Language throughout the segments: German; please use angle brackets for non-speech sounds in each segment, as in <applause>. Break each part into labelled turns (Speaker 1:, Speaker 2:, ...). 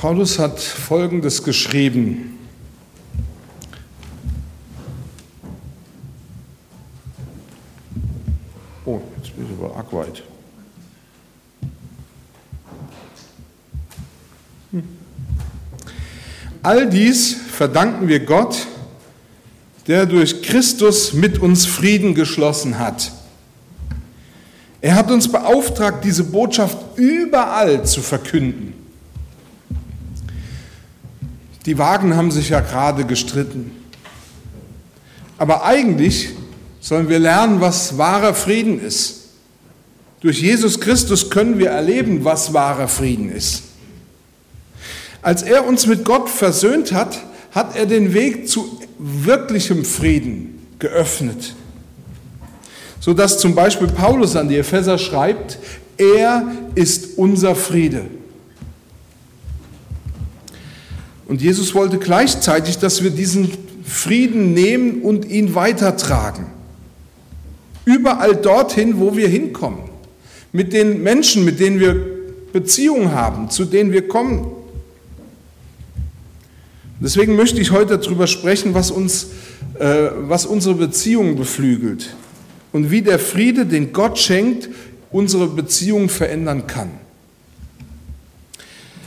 Speaker 1: Paulus hat Folgendes geschrieben. Oh, jetzt bin ich aber arg weit. Hm. All dies verdanken wir Gott, der durch Christus mit uns Frieden geschlossen hat. Er hat uns beauftragt, diese Botschaft überall zu verkünden. Die Wagen haben sich ja gerade gestritten. Aber eigentlich sollen wir lernen, was wahrer Frieden ist. Durch Jesus Christus können wir erleben, was wahrer Frieden ist. Als er uns mit Gott versöhnt hat, hat er den Weg zu wirklichem Frieden geöffnet. So dass zum Beispiel Paulus an die Epheser schreibt, er ist unser Friede. Und Jesus wollte gleichzeitig, dass wir diesen Frieden nehmen und ihn weitertragen. Überall dorthin, wo wir hinkommen. Mit den Menschen, mit denen wir Beziehungen haben, zu denen wir kommen. Deswegen möchte ich heute darüber sprechen, was, uns, äh, was unsere Beziehungen beflügelt und wie der Friede, den Gott schenkt, unsere Beziehungen verändern kann.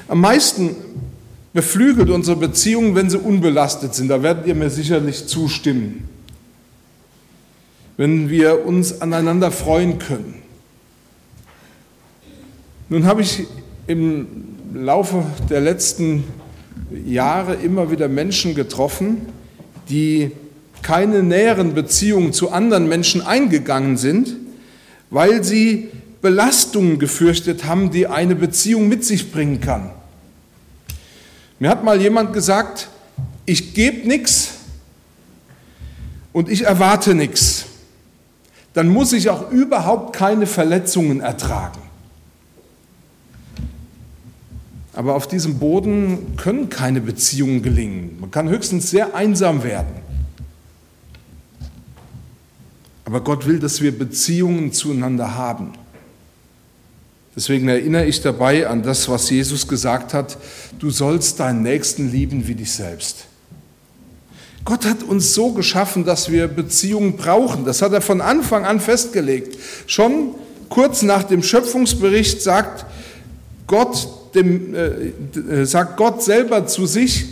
Speaker 1: Am meisten beflügelt unsere Beziehungen, wenn sie unbelastet sind. Da werdet ihr mir sicherlich zustimmen. Wenn wir uns aneinander freuen können. Nun habe ich im Laufe der letzten Jahre immer wieder Menschen getroffen, die keine näheren Beziehungen zu anderen Menschen eingegangen sind, weil sie Belastungen gefürchtet haben, die eine Beziehung mit sich bringen kann. Mir hat mal jemand gesagt, ich gebe nichts und ich erwarte nichts. Dann muss ich auch überhaupt keine Verletzungen ertragen. Aber auf diesem Boden können keine Beziehungen gelingen. Man kann höchstens sehr einsam werden. Aber Gott will, dass wir Beziehungen zueinander haben. Deswegen erinnere ich dabei an das, was Jesus gesagt hat, du sollst deinen Nächsten lieben wie dich selbst. Gott hat uns so geschaffen, dass wir Beziehungen brauchen. Das hat er von Anfang an festgelegt. Schon kurz nach dem Schöpfungsbericht sagt Gott, dem, äh, sagt Gott selber zu sich,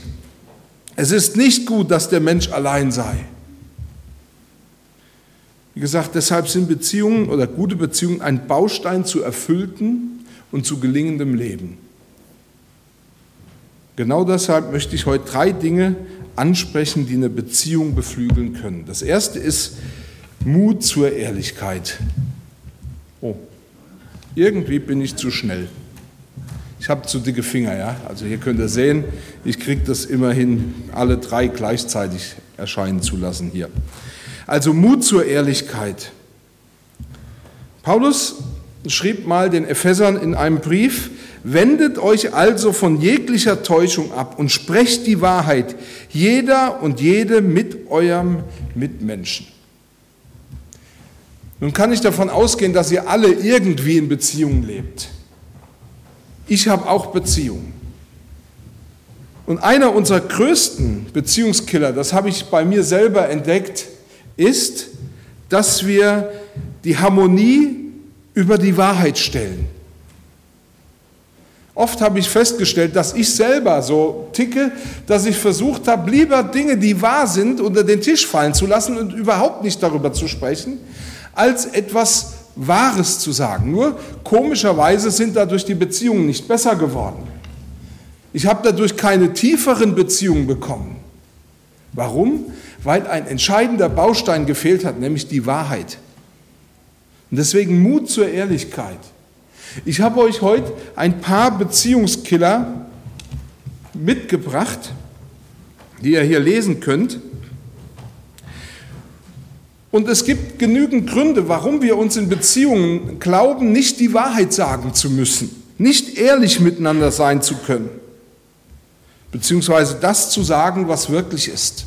Speaker 1: es ist nicht gut, dass der Mensch allein sei. Wie gesagt, deshalb sind Beziehungen oder gute Beziehungen ein Baustein zu erfüllten und zu gelingendem Leben. Genau deshalb möchte ich heute drei Dinge ansprechen, die eine Beziehung beflügeln können. Das erste ist Mut zur Ehrlichkeit. Oh, irgendwie bin ich zu schnell. Ich habe zu dicke Finger, ja. Also hier könnt ihr sehen, ich kriege das immerhin alle drei gleichzeitig erscheinen zu lassen hier. Also Mut zur Ehrlichkeit. Paulus schrieb mal den Ephesern in einem Brief, wendet euch also von jeglicher Täuschung ab und sprecht die Wahrheit, jeder und jede mit eurem Mitmenschen. Nun kann ich davon ausgehen, dass ihr alle irgendwie in Beziehungen lebt. Ich habe auch Beziehungen. Und einer unserer größten Beziehungskiller, das habe ich bei mir selber entdeckt, ist, dass wir die Harmonie über die Wahrheit stellen. Oft habe ich festgestellt, dass ich selber so ticke, dass ich versucht habe, lieber Dinge, die wahr sind, unter den Tisch fallen zu lassen und überhaupt nicht darüber zu sprechen, als etwas Wahres zu sagen. Nur komischerweise sind dadurch die Beziehungen nicht besser geworden. Ich habe dadurch keine tieferen Beziehungen bekommen. Warum? Weil ein entscheidender Baustein gefehlt hat, nämlich die Wahrheit. Und deswegen Mut zur Ehrlichkeit. Ich habe euch heute ein paar Beziehungskiller mitgebracht, die ihr hier lesen könnt. Und es gibt genügend Gründe, warum wir uns in Beziehungen glauben, nicht die Wahrheit sagen zu müssen, nicht ehrlich miteinander sein zu können, beziehungsweise das zu sagen, was wirklich ist.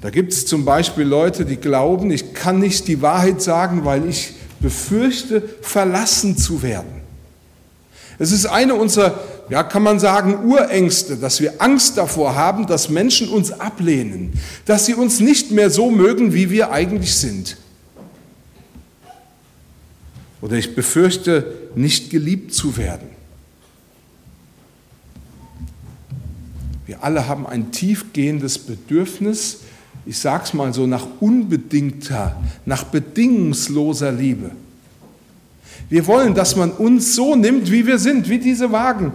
Speaker 1: Da gibt es zum Beispiel Leute, die glauben, ich kann nicht die Wahrheit sagen, weil ich befürchte, verlassen zu werden. Es ist eine unserer, ja, kann man sagen, Urängste, dass wir Angst davor haben, dass Menschen uns ablehnen, dass sie uns nicht mehr so mögen, wie wir eigentlich sind. Oder ich befürchte, nicht geliebt zu werden. Wir alle haben ein tiefgehendes Bedürfnis, ich sage es mal so, nach unbedingter, nach bedingungsloser Liebe. Wir wollen, dass man uns so nimmt, wie wir sind, wie diese Wagen.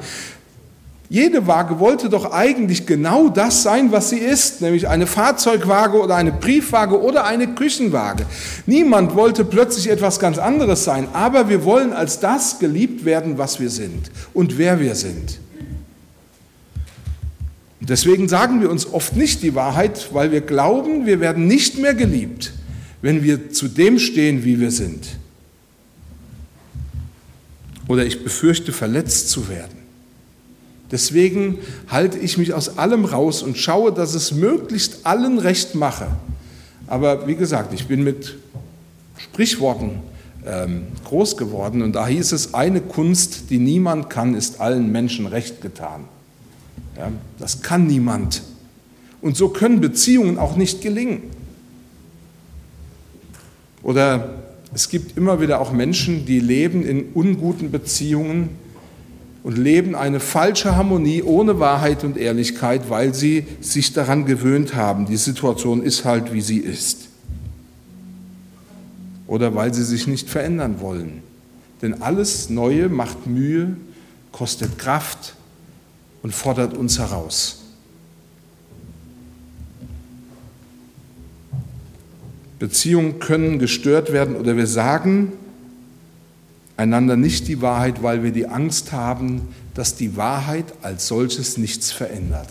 Speaker 1: Jede Waage wollte doch eigentlich genau das sein, was sie ist, nämlich eine Fahrzeugwaage oder eine Briefwaage oder eine Küchenwaage. Niemand wollte plötzlich etwas ganz anderes sein, aber wir wollen als das geliebt werden, was wir sind und wer wir sind. Deswegen sagen wir uns oft nicht die Wahrheit, weil wir glauben, wir werden nicht mehr geliebt, wenn wir zu dem stehen, wie wir sind. Oder ich befürchte, verletzt zu werden. Deswegen halte ich mich aus allem raus und schaue, dass es möglichst allen recht mache. Aber wie gesagt, ich bin mit Sprichworten ähm, groß geworden und da hieß es, eine Kunst, die niemand kann, ist allen Menschen recht getan. Ja, das kann niemand. Und so können Beziehungen auch nicht gelingen. Oder es gibt immer wieder auch Menschen, die leben in unguten Beziehungen und leben eine falsche Harmonie ohne Wahrheit und Ehrlichkeit, weil sie sich daran gewöhnt haben. Die Situation ist halt, wie sie ist. Oder weil sie sich nicht verändern wollen. Denn alles Neue macht Mühe, kostet Kraft und fordert uns heraus. Beziehungen können gestört werden oder wir sagen einander nicht die Wahrheit, weil wir die Angst haben, dass die Wahrheit als solches nichts verändert.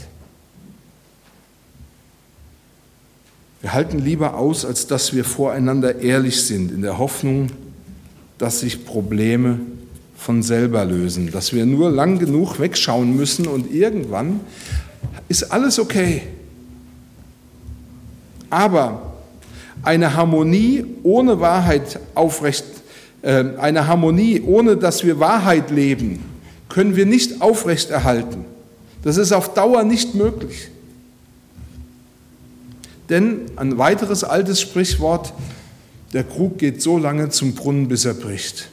Speaker 1: Wir halten lieber aus, als dass wir voreinander ehrlich sind, in der Hoffnung, dass sich Probleme von selber lösen, dass wir nur lang genug wegschauen müssen und irgendwann ist alles okay. Aber eine Harmonie ohne Wahrheit aufrecht, äh, eine Harmonie ohne dass wir Wahrheit leben, können wir nicht aufrechterhalten. Das ist auf Dauer nicht möglich. Denn ein weiteres altes Sprichwort, der Krug geht so lange zum Brunnen, bis er bricht.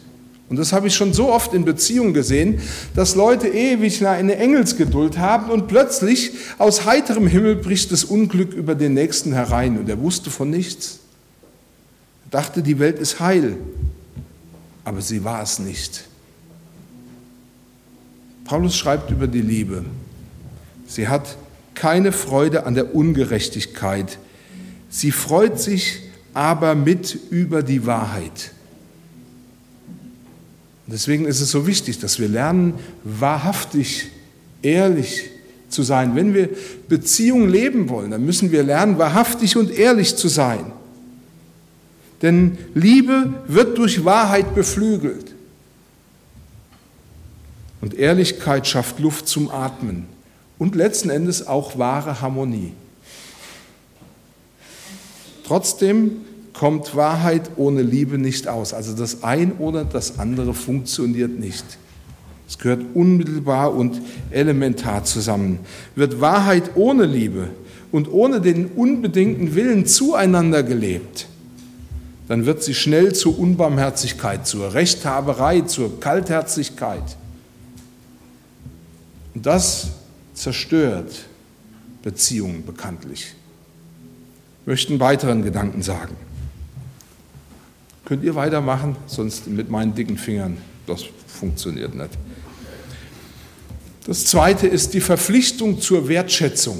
Speaker 1: Und das habe ich schon so oft in Beziehungen gesehen, dass Leute ewig eine Engelsgeduld haben und plötzlich aus heiterem Himmel bricht das Unglück über den Nächsten herein und er wusste von nichts. Er dachte, die Welt ist heil, aber sie war es nicht. Paulus schreibt über die Liebe. Sie hat keine Freude an der Ungerechtigkeit. Sie freut sich aber mit über die Wahrheit. Deswegen ist es so wichtig, dass wir lernen, wahrhaftig, ehrlich zu sein. Wenn wir Beziehungen leben wollen, dann müssen wir lernen, wahrhaftig und ehrlich zu sein. Denn Liebe wird durch Wahrheit beflügelt. Und Ehrlichkeit schafft Luft zum Atmen und letzten Endes auch wahre Harmonie. Trotzdem kommt Wahrheit ohne Liebe nicht aus. Also das ein oder das andere funktioniert nicht. Es gehört unmittelbar und elementar zusammen. Wird Wahrheit ohne Liebe und ohne den unbedingten Willen zueinander gelebt, dann wird sie schnell zur Unbarmherzigkeit, zur Rechthaberei, zur Kaltherzigkeit. Und das zerstört Beziehungen bekanntlich. Ich möchte einen weiteren Gedanken sagen. Könnt ihr weitermachen? Sonst mit meinen dicken Fingern, das funktioniert nicht. Das zweite ist die Verpflichtung zur Wertschätzung.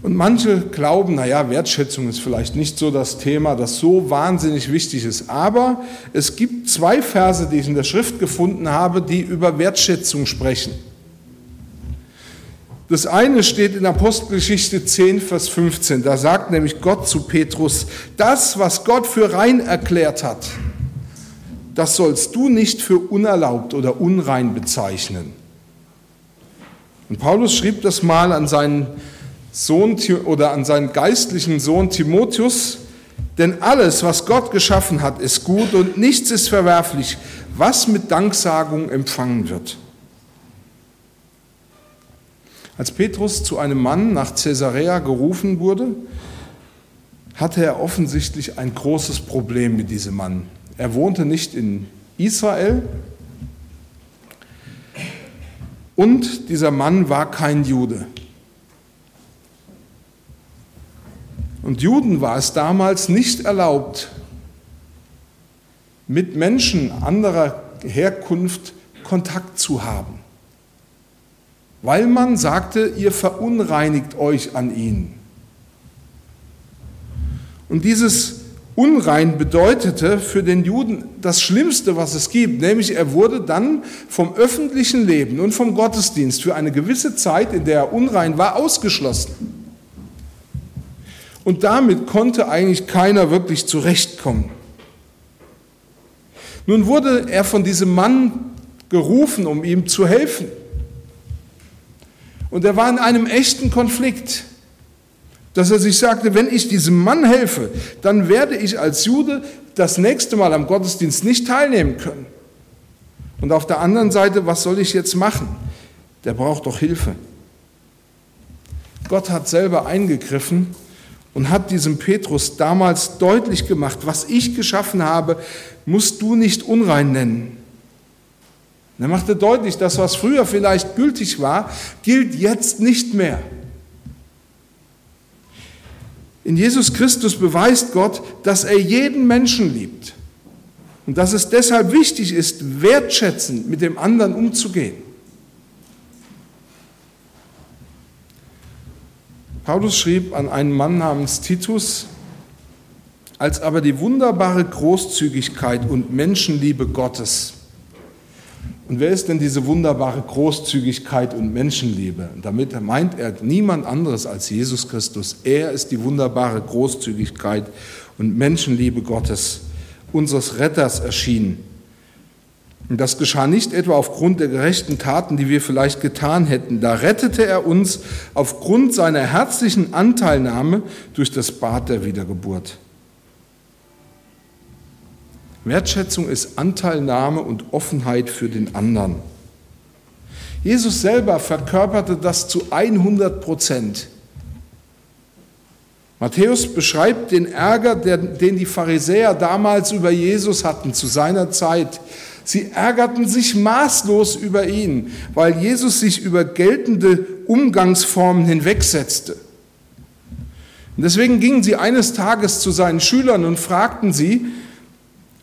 Speaker 1: Und manche glauben, naja, Wertschätzung ist vielleicht nicht so das Thema, das so wahnsinnig wichtig ist. Aber es gibt zwei Verse, die ich in der Schrift gefunden habe, die über Wertschätzung sprechen. Das eine steht in Apostelgeschichte 10, Vers 15. Da sagt nämlich Gott zu Petrus, das, was Gott für rein erklärt hat, das sollst du nicht für unerlaubt oder unrein bezeichnen. Und Paulus schrieb das mal an seinen Sohn oder an seinen geistlichen Sohn Timotheus, Denn alles, was Gott geschaffen hat, ist gut und nichts ist verwerflich, was mit Danksagung empfangen wird. Als Petrus zu einem Mann nach Caesarea gerufen wurde, hatte er offensichtlich ein großes Problem mit diesem Mann. Er wohnte nicht in Israel und dieser Mann war kein Jude. Und Juden war es damals nicht erlaubt, mit Menschen anderer Herkunft Kontakt zu haben, weil man sagte, ihr verunreinigt euch an ihnen. Und dieses Unrein bedeutete für den Juden das Schlimmste, was es gibt, nämlich er wurde dann vom öffentlichen Leben und vom Gottesdienst für eine gewisse Zeit, in der er unrein war, ausgeschlossen. Und damit konnte eigentlich keiner wirklich zurechtkommen. Nun wurde er von diesem Mann gerufen, um ihm zu helfen. Und er war in einem echten Konflikt dass er sich sagte, wenn ich diesem Mann helfe, dann werde ich als Jude das nächste Mal am Gottesdienst nicht teilnehmen können. Und auf der anderen Seite, was soll ich jetzt machen? Der braucht doch Hilfe. Gott hat selber eingegriffen und hat diesem Petrus damals deutlich gemacht, was ich geschaffen habe, musst du nicht unrein nennen. Er machte deutlich, dass was früher vielleicht gültig war, gilt jetzt nicht mehr. In Jesus Christus beweist Gott, dass er jeden Menschen liebt und dass es deshalb wichtig ist, wertschätzend mit dem anderen umzugehen. Paulus schrieb an einen Mann namens Titus, als aber die wunderbare Großzügigkeit und Menschenliebe Gottes und wer ist denn diese wunderbare Großzügigkeit und Menschenliebe? damit meint er niemand anderes als Jesus Christus. Er ist die wunderbare Großzügigkeit und Menschenliebe Gottes, unseres Retters erschienen. Und das geschah nicht etwa aufgrund der gerechten Taten, die wir vielleicht getan hätten. Da rettete er uns aufgrund seiner herzlichen Anteilnahme durch das Bad der Wiedergeburt. Wertschätzung ist Anteilnahme und Offenheit für den anderen. Jesus selber verkörperte das zu 100 Prozent. Matthäus beschreibt den Ärger, den die Pharisäer damals über Jesus hatten zu seiner Zeit. Sie ärgerten sich maßlos über ihn, weil Jesus sich über geltende Umgangsformen hinwegsetzte. Und deswegen gingen sie eines Tages zu seinen Schülern und fragten sie,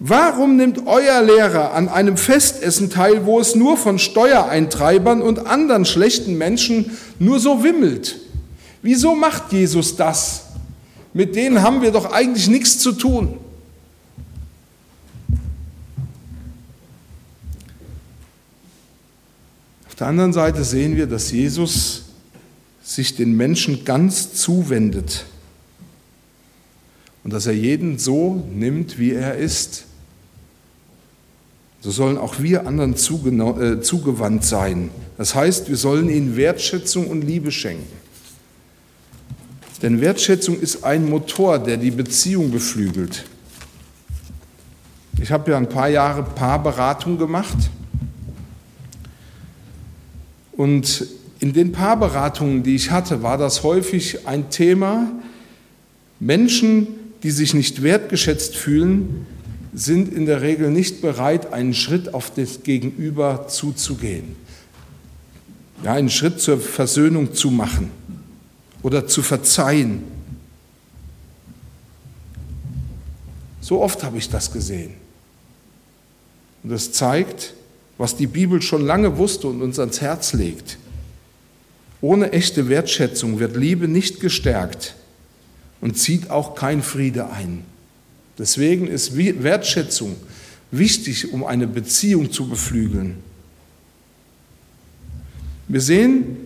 Speaker 1: Warum nimmt euer Lehrer an einem Festessen teil, wo es nur von Steuereintreibern und anderen schlechten Menschen nur so wimmelt? Wieso macht Jesus das? Mit denen haben wir doch eigentlich nichts zu tun. Auf der anderen Seite sehen wir, dass Jesus sich den Menschen ganz zuwendet und dass er jeden so nimmt, wie er ist. So sollen auch wir anderen äh, zugewandt sein. Das heißt, wir sollen ihnen Wertschätzung und Liebe schenken. Denn Wertschätzung ist ein Motor, der die Beziehung beflügelt. Ich habe ja ein paar Jahre Paarberatung gemacht. Und in den Paarberatungen, die ich hatte, war das häufig ein Thema, Menschen die sich nicht wertgeschätzt fühlen, sind in der Regel nicht bereit, einen Schritt auf das Gegenüber zuzugehen. Ja, einen Schritt zur Versöhnung zu machen oder zu verzeihen. So oft habe ich das gesehen. Und das zeigt, was die Bibel schon lange wusste und uns ans Herz legt. Ohne echte Wertschätzung wird Liebe nicht gestärkt und zieht auch kein Friede ein. Deswegen ist Wertschätzung wichtig, um eine Beziehung zu beflügeln. Wir sehen,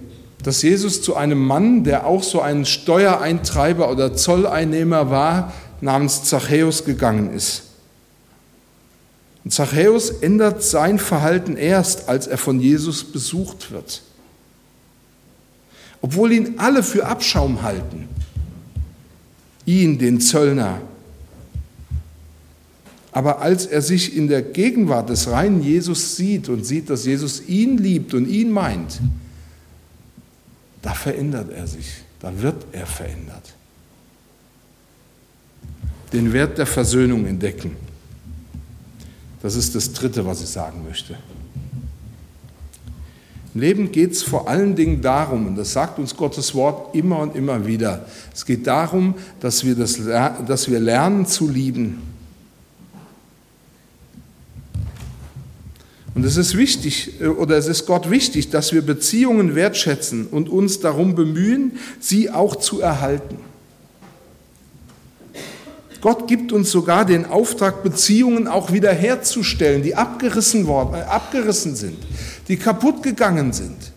Speaker 1: dass Jesus zu einem Mann, der auch so ein Steuereintreiber oder Zolleinnehmer war, namens Zachäus gegangen ist. Und Zachäus ändert sein Verhalten erst, als er von Jesus besucht wird. Obwohl ihn alle für Abschaum halten ihn, den Zöllner, Aber als er sich in der Gegenwart des reinen Jesus sieht und sieht, dass Jesus ihn liebt und ihn meint, da verändert er sich, da wird er verändert. Den Wert der Versöhnung entdecken. Das ist das Dritte, was ich sagen möchte. Im Leben geht es vor allen Dingen darum, und das sagt uns Gottes Wort immer und immer wieder, es geht darum, dass wir, das, dass wir lernen zu lieben. Es ist wichtig, äh, oder es ist Gott wichtig, dass wir Beziehungen wertschätzen und uns darum bemühen, sie auch zu erhalten. Gott gibt uns sogar den Auftrag, Beziehungen auch wiederherzustellen, die abgerissen, worden, äh, abgerissen sind, die kaputt gegangen sind.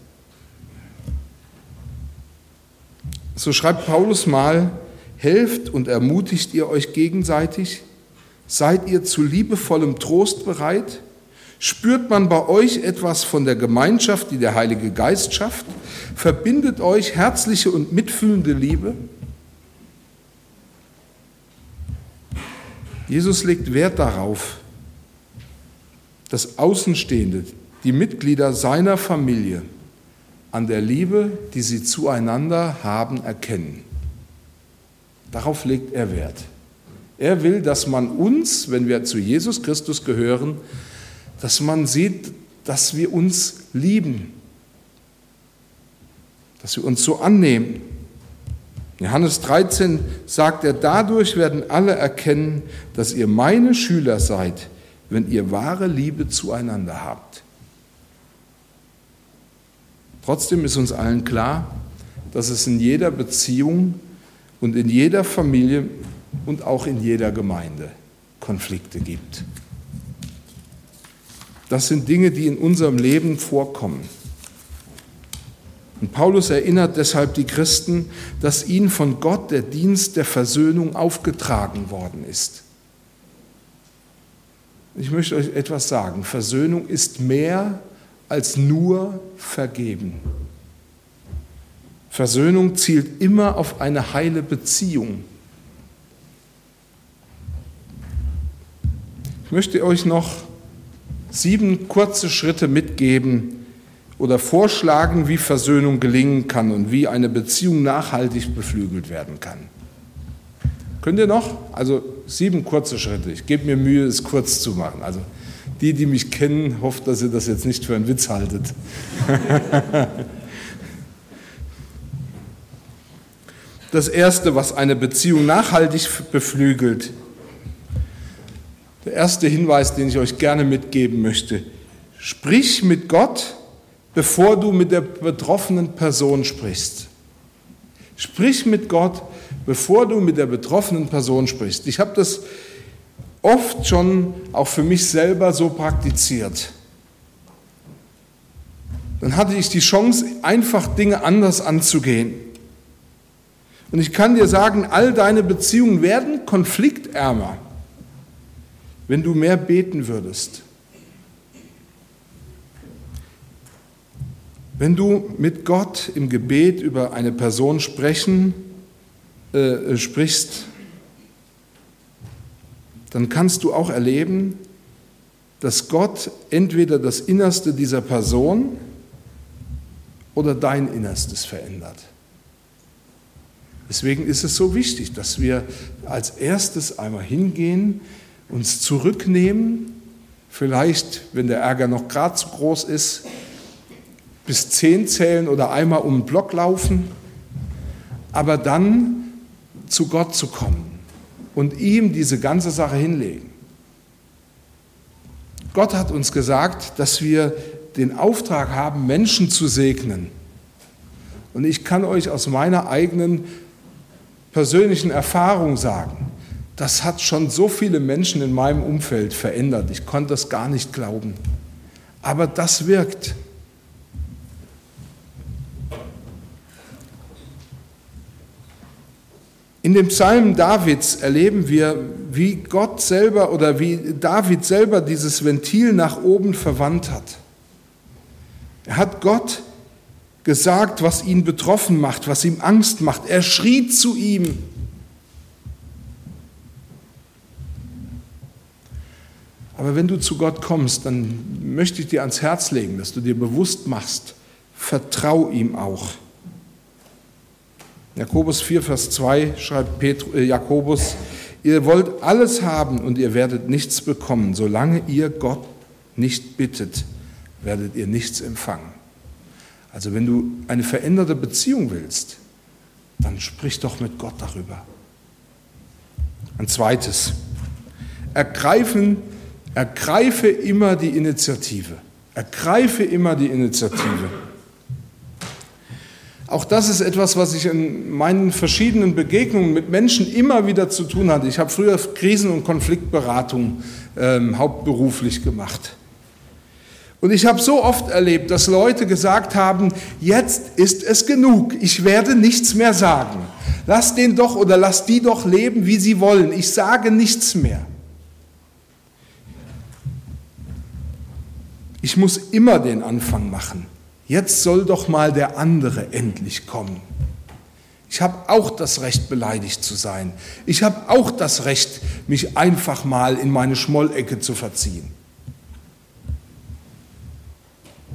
Speaker 1: So schreibt Paulus mal, helft und ermutigt ihr euch gegenseitig, seid ihr zu liebevollem Trost bereit, spürt man bei euch etwas von der Gemeinschaft, die der Heilige Geist schafft, verbindet euch herzliche und mitfühlende Liebe, Jesus legt Wert darauf, dass Außenstehende, die Mitglieder seiner Familie, an der Liebe, die sie zueinander haben, erkennen. Darauf legt er Wert. Er will, dass man uns, wenn wir zu Jesus Christus gehören, dass man sieht, dass wir uns lieben, dass wir uns so annehmen. Johannes 13 sagt er, dadurch werden alle erkennen, dass ihr meine Schüler seid, wenn ihr wahre Liebe zueinander habt. Trotzdem ist uns allen klar, dass es in jeder Beziehung und in jeder Familie und auch in jeder Gemeinde Konflikte gibt. Das sind Dinge, die in unserem Leben vorkommen. Und Paulus erinnert deshalb die Christen, dass ihnen von Gott der Dienst der Versöhnung aufgetragen worden ist. Ich möchte euch etwas sagen. Versöhnung ist mehr als nur vergeben. Versöhnung zielt immer auf eine heile Beziehung. Ich möchte euch noch sieben kurze Schritte mitgeben, oder vorschlagen, wie Versöhnung gelingen kann und wie eine Beziehung nachhaltig beflügelt werden kann. Könnt ihr noch? Also sieben kurze Schritte. Ich gebe mir Mühe, es kurz zu machen. Also die, die mich kennen, hofft, dass ihr das jetzt nicht für einen Witz haltet. <laughs> das Erste, was eine Beziehung nachhaltig beflügelt, der erste Hinweis, den ich euch gerne mitgeben möchte, sprich mit Gott bevor du mit der betroffenen Person sprichst. Sprich mit Gott, bevor du mit der betroffenen Person sprichst. Ich habe das oft schon auch für mich selber so praktiziert. Dann hatte ich die Chance, einfach Dinge anders anzugehen. Und ich kann dir sagen, all deine Beziehungen werden konfliktärmer, wenn du mehr beten würdest Wenn du mit Gott im Gebet über eine Person sprechen, äh, sprichst, dann kannst du auch erleben, dass Gott entweder das Innerste dieser Person oder dein Innerstes verändert. Deswegen ist es so wichtig, dass wir als erstes einmal hingehen, uns zurücknehmen, vielleicht, wenn der Ärger noch gerade zu groß ist, bis zehn zählen oder einmal um den Block laufen, aber dann zu Gott zu kommen und ihm diese ganze Sache hinlegen. Gott hat uns gesagt, dass wir den Auftrag haben, Menschen zu segnen. Und ich kann euch aus meiner eigenen persönlichen Erfahrung sagen, das hat schon so viele Menschen in meinem Umfeld verändert. Ich konnte das gar nicht glauben. Aber das wirkt. In dem Psalm Davids erleben wir, wie Gott selber oder wie David selber dieses Ventil nach oben verwandt hat. Er hat Gott gesagt, was ihn betroffen macht, was ihm Angst macht. Er schrie zu ihm. Aber wenn du zu Gott kommst, dann möchte ich dir ans Herz legen, dass du dir bewusst machst, vertrau ihm auch. Jakobus 4, Vers 2 schreibt Petru, äh, Jakobus, ihr wollt alles haben und ihr werdet nichts bekommen. Solange ihr Gott nicht bittet, werdet ihr nichts empfangen. Also wenn du eine veränderte Beziehung willst, dann sprich doch mit Gott darüber. Ein zweites, ergreifen, ergreife immer die Initiative. Ergreife immer die Initiative. Auch das ist etwas, was ich in meinen verschiedenen Begegnungen mit Menschen immer wieder zu tun hatte. Ich habe früher Krisen- und Konfliktberatung ähm, hauptberuflich gemacht. Und ich habe so oft erlebt, dass Leute gesagt haben, jetzt ist es genug, ich werde nichts mehr sagen. Lass den doch oder lass die doch leben, wie sie wollen. Ich sage nichts mehr. Ich muss immer den Anfang machen. Jetzt soll doch mal der andere endlich kommen. Ich habe auch das Recht, beleidigt zu sein. Ich habe auch das Recht, mich einfach mal in meine Schmollecke zu verziehen.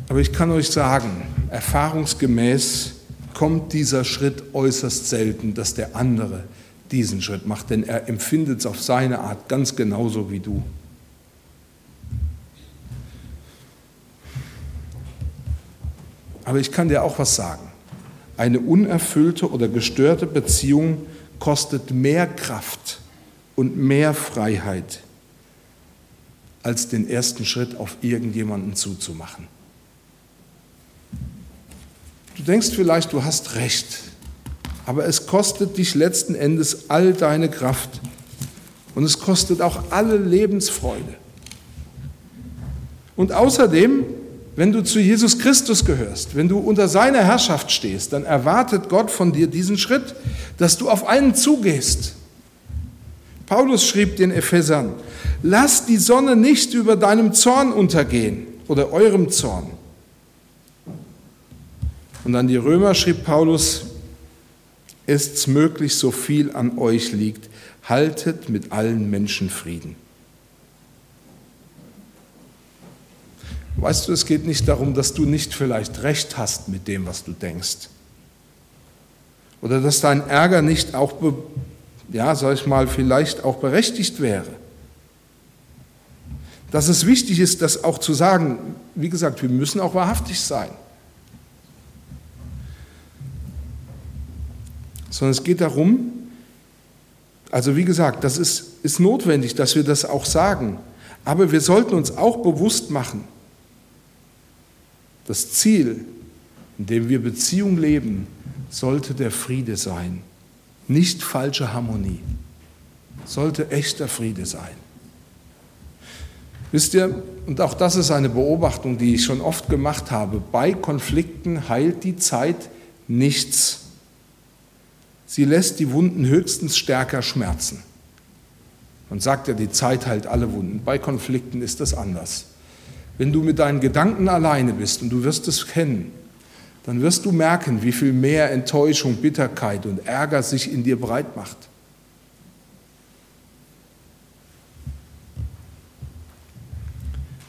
Speaker 1: Aber ich kann euch sagen, erfahrungsgemäß kommt dieser Schritt äußerst selten, dass der andere diesen Schritt macht, denn er empfindet es auf seine Art ganz genauso wie du. Aber ich kann dir auch was sagen. Eine unerfüllte oder gestörte Beziehung kostet mehr Kraft und mehr Freiheit, als den ersten Schritt auf irgendjemanden zuzumachen. Du denkst vielleicht, du hast recht, aber es kostet dich letzten Endes all deine Kraft und es kostet auch alle Lebensfreude. Und außerdem wenn du zu Jesus Christus gehörst, wenn du unter seiner Herrschaft stehst, dann erwartet Gott von dir diesen Schritt, dass du auf einen zugehst. Paulus schrieb den Ephesern, lass die Sonne nicht über deinem Zorn untergehen oder eurem Zorn. Und an die Römer schrieb Paulus, ist's möglich, so viel an euch liegt, haltet mit allen Menschen Frieden. Weißt du, es geht nicht darum, dass du nicht vielleicht recht hast mit dem, was du denkst. Oder dass dein Ärger nicht auch, ja, sag ich mal, vielleicht auch berechtigt wäre. Dass es wichtig ist, das auch zu sagen, wie gesagt, wir müssen auch wahrhaftig sein. Sondern es geht darum, also wie gesagt, das ist, ist notwendig, dass wir das auch sagen. Aber wir sollten uns auch bewusst machen, das Ziel, in dem wir Beziehung leben, sollte der Friede sein, nicht falsche Harmonie, sollte echter Friede sein. Wisst ihr, und auch das ist eine Beobachtung, die ich schon oft gemacht habe, bei Konflikten heilt die Zeit nichts. Sie lässt die Wunden höchstens stärker schmerzen. Man sagt ja, die Zeit heilt alle Wunden. Bei Konflikten ist das anders. Wenn du mit deinen Gedanken alleine bist und du wirst es kennen, dann wirst du merken, wie viel mehr Enttäuschung, Bitterkeit und Ärger sich in dir breit macht.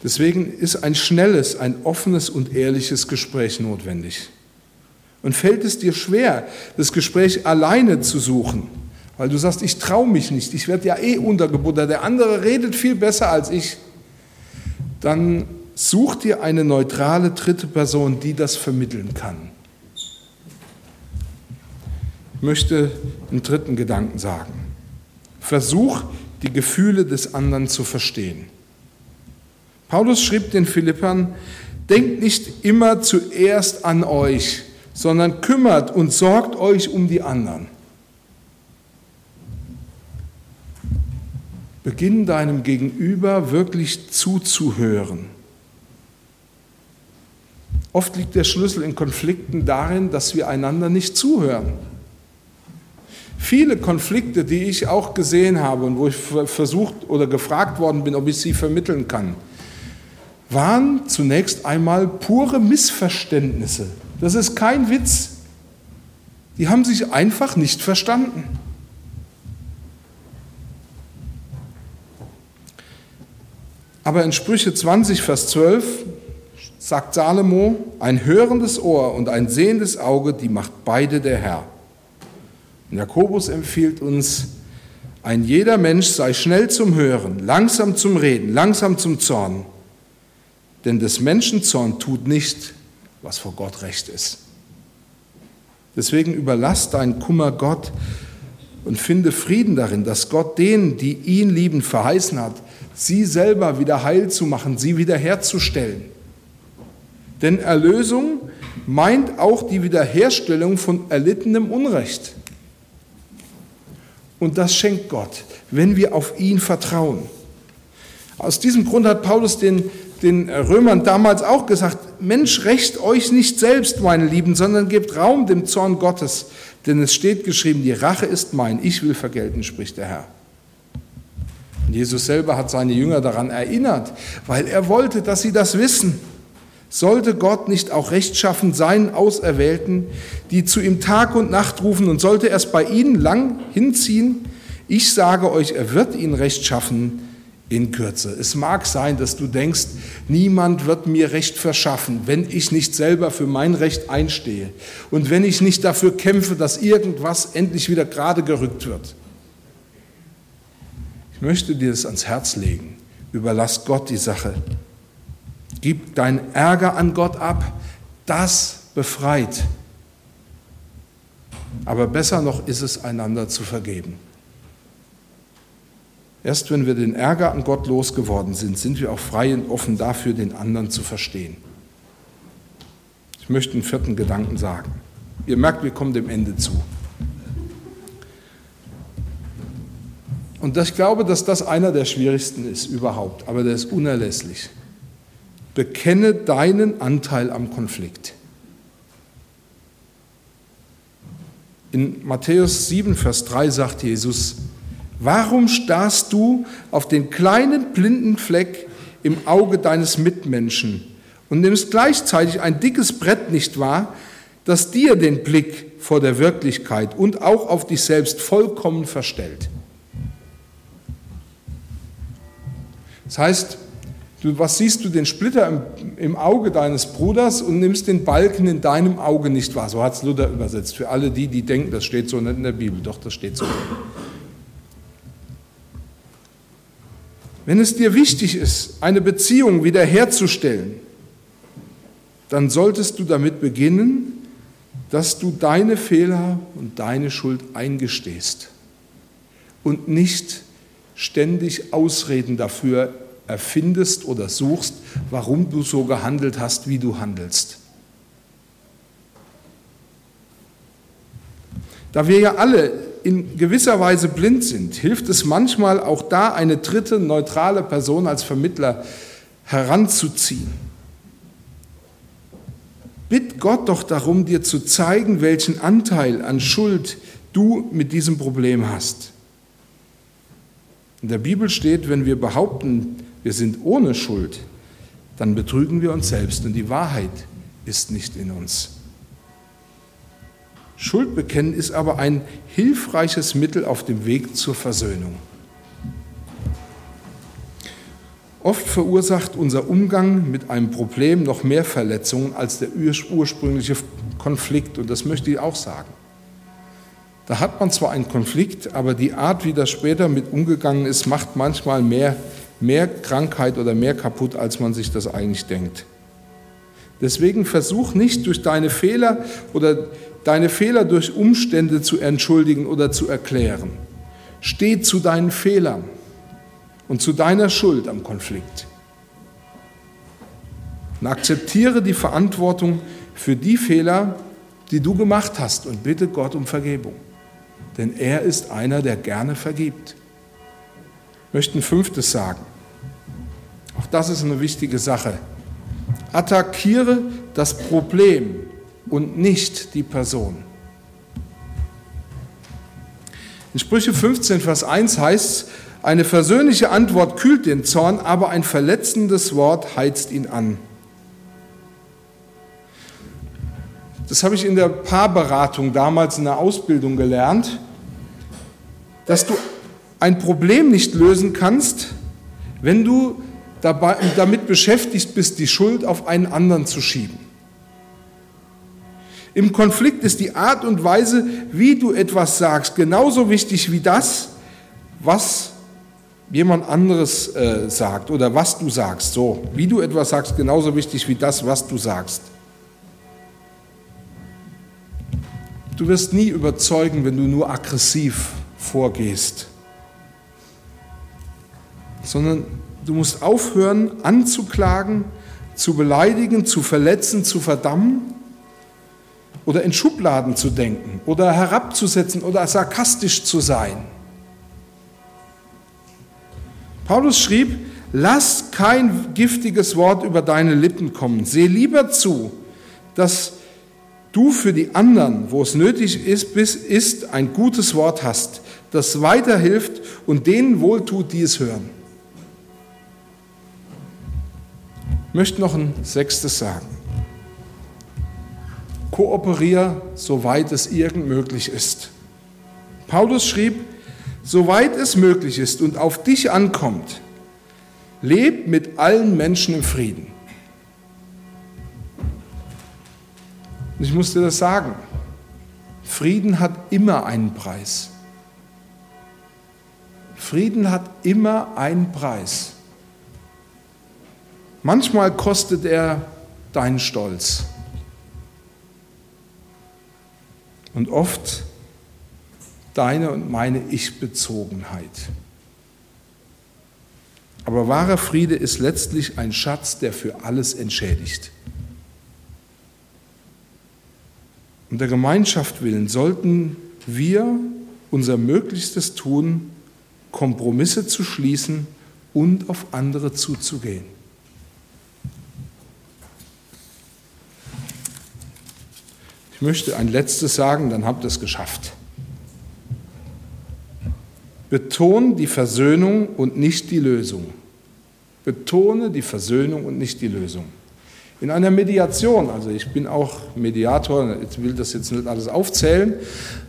Speaker 1: Deswegen ist ein schnelles, ein offenes und ehrliches Gespräch notwendig. Und fällt es dir schwer, das Gespräch alleine zu suchen, weil du sagst, ich traue mich nicht, ich werde ja eh untergebuttert, der andere redet viel besser als ich, dann Such dir eine neutrale dritte Person, die das vermitteln kann. Ich möchte einen dritten Gedanken sagen. Versuch, die Gefühle des anderen zu verstehen. Paulus schrieb den Philippern, denkt nicht immer zuerst an euch, sondern kümmert und sorgt euch um die anderen. Beginn deinem Gegenüber wirklich zuzuhören Oft liegt der Schlüssel in Konflikten darin, dass wir einander nicht zuhören. Viele Konflikte, die ich auch gesehen habe und wo ich versucht oder gefragt worden bin, ob ich sie vermitteln kann, waren zunächst einmal pure Missverständnisse. Das ist kein Witz. Die haben sich einfach nicht verstanden. Aber in Sprüche 20, Vers 12 sagt Salomo, ein hörendes Ohr und ein sehendes Auge, die macht beide der Herr. Und Jakobus empfiehlt uns, ein jeder Mensch sei schnell zum Hören, langsam zum Reden, langsam zum Zorn. Denn des Menschen Zorn tut nicht, was vor Gott recht ist. Deswegen überlass deinen Kummer Gott und finde Frieden darin, dass Gott denen, die ihn lieben, verheißen hat, sie selber wieder heil zu machen, sie wiederherzustellen. Denn Erlösung meint auch die Wiederherstellung von erlittenem Unrecht. Und das schenkt Gott, wenn wir auf ihn vertrauen. Aus diesem Grund hat Paulus den, den Römern damals auch gesagt, Mensch, rächt euch nicht selbst, meine Lieben, sondern gebt Raum dem Zorn Gottes. Denn es steht geschrieben, die Rache ist mein, ich will vergelten, spricht der Herr. Und Jesus selber hat seine Jünger daran erinnert, weil er wollte, dass sie das wissen. Sollte Gott nicht auch rechtschaffen seinen Auserwählten, die zu ihm Tag und Nacht rufen, und sollte er es bei ihnen lang hinziehen? Ich sage euch, er wird ihnen rechtschaffen in Kürze. Es mag sein, dass du denkst, niemand wird mir Recht verschaffen, wenn ich nicht selber für mein Recht einstehe und wenn ich nicht dafür kämpfe, dass irgendwas endlich wieder gerade gerückt wird. Ich möchte dir das ans Herz legen. Überlass Gott die Sache. Gib deinen Ärger an Gott ab. Das befreit. Aber besser noch ist es, einander zu vergeben. Erst wenn wir den Ärger an Gott losgeworden sind, sind wir auch frei und offen dafür, den anderen zu verstehen. Ich möchte einen vierten Gedanken sagen. Ihr merkt, wir kommen dem Ende zu. Und ich glaube, dass das einer der schwierigsten ist überhaupt, aber der ist unerlässlich bekenne deinen Anteil am Konflikt. In Matthäus 7, Vers 3 sagt Jesus, warum starrst du auf den kleinen blinden Fleck im Auge deines Mitmenschen und nimmst gleichzeitig ein dickes Brett nicht wahr, das dir den Blick vor der Wirklichkeit und auch auf dich selbst vollkommen verstellt? Das heißt, Du, was siehst du den Splitter im, im, Auge deines Bruders und nimmst den Balken in deinem Auge nicht wahr? So hat es Luther übersetzt. Für alle die, die denken, das steht so nicht in der Bibel. Doch, das steht so. Wenn es dir wichtig ist, eine Beziehung wiederherzustellen, dann solltest du damit beginnen, dass du deine Fehler und deine Schuld eingestehst und nicht ständig Ausreden dafür erfindest oder suchst, warum du so gehandelt hast, wie du handelst. Da wir ja alle in gewisser Weise blind sind, hilft es manchmal auch da, eine dritte neutrale Person als Vermittler heranzuziehen. Bitt Gott doch darum, dir zu zeigen, welchen Anteil an Schuld du mit diesem Problem hast. In der Bibel steht, wenn wir behaupten, wir sind ohne Schuld, dann betrügen wir uns selbst und die Wahrheit ist nicht in uns. Schuldbekennen ist aber ein hilfreiches Mittel auf dem Weg zur Versöhnung. Oft verursacht unser Umgang mit einem Problem noch mehr Verletzungen als der ursprüngliche Konflikt, und das möchte ich auch sagen. Da hat man zwar einen Konflikt, aber die Art, wie das später mit umgegangen ist, macht manchmal mehr mehr Krankheit oder mehr kaputt, als man sich das eigentlich denkt. Deswegen versuch nicht durch deine Fehler oder deine Fehler durch Umstände zu entschuldigen oder zu erklären. Steh zu deinen Fehlern und zu deiner Schuld am Konflikt. Und akzeptiere die Verantwortung für die Fehler, die du gemacht hast und bitte Gott um Vergebung. Denn er ist einer, der gerne vergibt. Ich möchte ein fünftes sagen. Das ist eine wichtige Sache. Attackiere das Problem und nicht die Person. In Sprüche 15, Vers 1 heißt, eine versöhnliche Antwort kühlt den Zorn, aber ein verletzendes Wort heizt ihn an. Das habe ich in der Paarberatung damals in der Ausbildung gelernt, dass du ein Problem nicht lösen kannst, wenn du dabei, damit beschäftigt bist, die Schuld auf einen anderen zu schieben. Im Konflikt ist die Art und Weise, wie du etwas sagst, genauso wichtig wie das, was jemand anderes äh, sagt oder was du sagst. So, wie du etwas sagst, genauso wichtig wie das, was du sagst. Du wirst nie überzeugen, wenn du nur aggressiv vorgehst, sondern du musst aufhören, anzuklagen, zu beleidigen, zu verletzen, zu verdammen oder in Schubladen zu denken oder herabzusetzen oder sarkastisch zu sein. Paulus schrieb, lass kein giftiges Wort über deine Lippen kommen. Seh lieber zu, dass du für die anderen, wo es nötig ist, bis ist ein gutes Wort hast, das weiterhilft und denen wohltut, die es hören. Möchte noch ein sechstes sagen. Kooperier, soweit es irgend möglich ist. Paulus schrieb, soweit es möglich ist und auf dich ankommt, leb mit allen Menschen im Frieden. Und ich muss dir das sagen, Frieden hat immer einen Preis. Frieden hat immer einen Preis. Manchmal kostet er deinen Stolz. Und oft deine und meine Ich-Bezogenheit. Aber wahrer Friede ist letztlich ein Schatz, der für alles entschädigt. Um der Gemeinschaft willen sollten wir unser Möglichstes tun, Kompromisse zu schließen und auf andere zuzugehen. Ich möchte ein letztes sagen, dann habt ihr es geschafft. Betone die Versöhnung und nicht die Lösung. Betone die Versöhnung und nicht die Lösung. In einer Mediation, also ich bin auch Mediator, ich will das jetzt nicht alles aufzählen,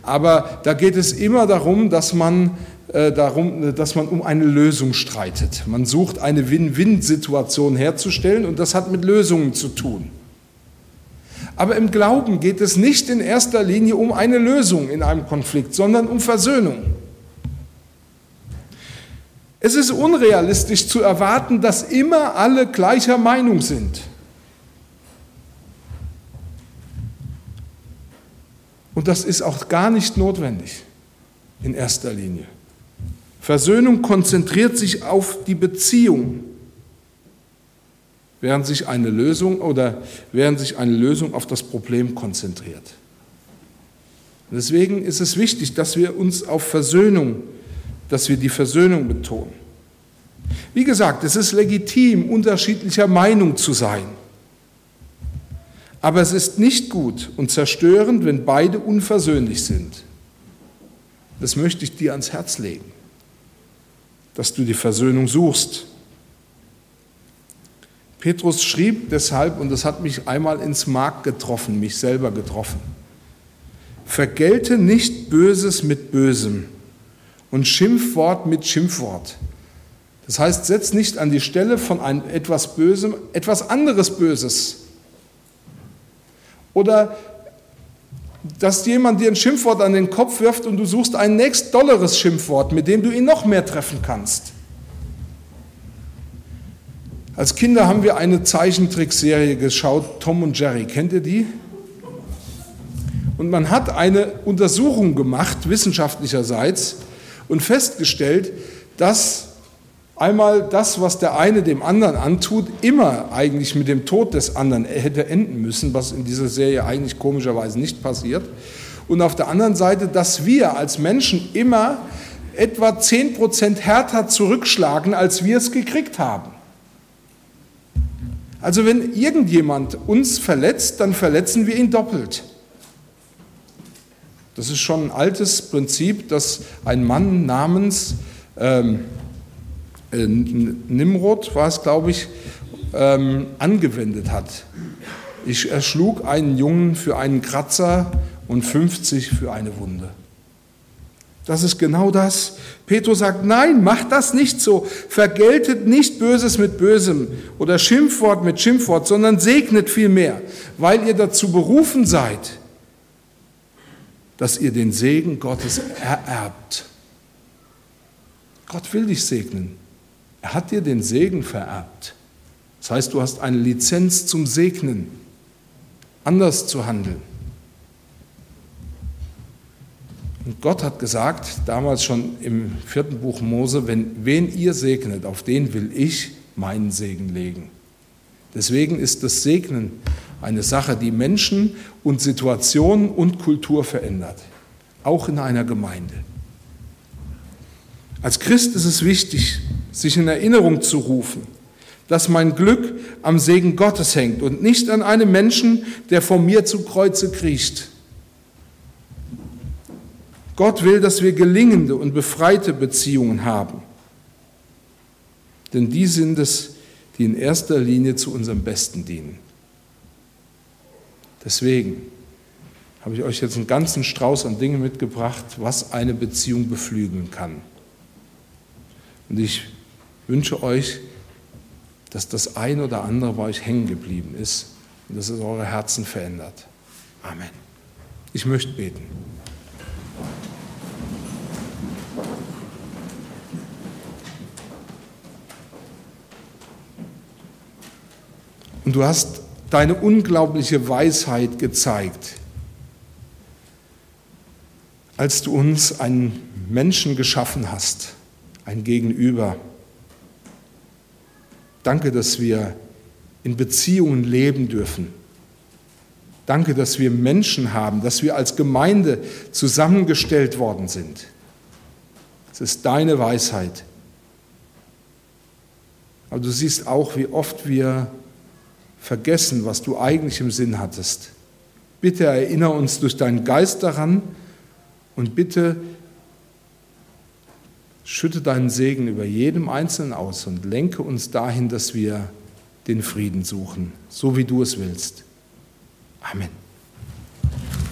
Speaker 1: aber da geht es immer darum, dass man, äh, darum, dass man um eine Lösung streitet. Man sucht eine Win-Win-Situation herzustellen und das hat mit Lösungen zu tun. Aber im Glauben geht es nicht in erster Linie um eine Lösung in einem Konflikt, sondern um Versöhnung. Es ist unrealistisch zu erwarten, dass immer alle gleicher Meinung sind. Und das ist auch gar nicht notwendig in erster Linie. Versöhnung konzentriert sich auf die Beziehung, während sich eine Lösung oder während sich eine Lösung auf das Problem konzentriert. Deswegen ist es wichtig, dass wir uns auf Versöhnung dass wir die Versöhnung betonen. Wie gesagt, es ist legitim, unterschiedlicher Meinung zu sein. Aber es ist nicht gut und zerstörend, wenn beide unversöhnlich sind. Das möchte ich dir ans Herz legen, dass du die Versöhnung suchst. Petrus schrieb deshalb, und das hat mich einmal ins Mark getroffen, mich selber getroffen, vergelte nicht Böses mit Bösem und Schimpfwort mit Schimpfwort. Das heißt, setz nicht an die Stelle von einem etwas Bösem etwas anderes Böses. Oder dass jemand dir ein Schimpfwort an den Kopf wirft und du suchst ein nächst dolleres Schimpfwort, mit dem du ihn noch mehr treffen kannst. Als Kinder haben wir eine Zeichentrickserie geschaut, Tom und Jerry. Kennt ihr die? Und man hat eine Untersuchung gemacht, wissenschaftlicherseits, und festgestellt, dass einmal das, was der eine dem anderen antut, immer eigentlich mit dem Tod des anderen hätte enden müssen, was in dieser Serie eigentlich komischerweise nicht passiert. Und auf der anderen Seite, dass wir als Menschen immer etwa 10% härter zurückschlagen, als wir es gekriegt haben. Also wenn irgendjemand uns verletzt, dann verletzen wir ihn doppelt. Das ist schon ein altes Prinzip, das ein Mann namens ähm, äh, Nimrod, war es glaube ich, ähm, angewendet hat. Ich erschlug einen Jungen für einen Kratzer und 50 für eine Wunde. Das ist genau das. Petrus sagt, nein, macht das nicht so. Vergeltet nicht Böses mit Bösem oder Schimpfwort mit Schimpfwort, sondern segnet vielmehr, weil ihr dazu berufen seid, dass ihr den Segen Gottes ererbt. Gott will dich segnen. Er hat dir den Segen vererbt. Das heißt, du hast eine Lizenz zum Segnen, anders zu handeln. Und Gott hat gesagt, damals schon im vierten Buch Mose, wenn, wen ihr segnet, auf den will ich meinen Segen legen. Deswegen ist das Segnen eine Sache, die Menschen und Situationen und Kultur verändert, auch in einer Gemeinde. Als Christ ist es wichtig, sich in Erinnerung zu rufen, dass mein Glück am Segen Gottes hängt und nicht an einem Menschen, der vor mir zu Kreuze kriecht. Gott will, dass wir gelingende und befreite Beziehungen haben. Denn die sind es, die in erster Linie zu unserem Besten dienen. Deswegen habe ich euch jetzt einen ganzen Strauß an Dingen mitgebracht, was eine Beziehung beflügeln kann. Und ich wünsche euch, dass das ein oder andere bei euch hängen geblieben ist und dass es eure Herzen verändert. Amen. Ich möchte beten. Und du hast deine unglaubliche Weisheit gezeigt, als du uns einen Menschen geschaffen hast, ein Gegenüber. Danke, dass wir in Beziehungen leben dürfen. Danke, dass wir Menschen haben, dass wir als Gemeinde zusammengestellt worden sind. Es ist deine Weisheit. Aber du siehst auch, wie oft wir vergessen, was du eigentlich im Sinn hattest. Bitte erinnere uns durch deinen Geist daran und bitte schütte deinen Segen über jedem Einzelnen aus und lenke uns dahin, dass wir den Frieden suchen, so wie du es willst. Amen.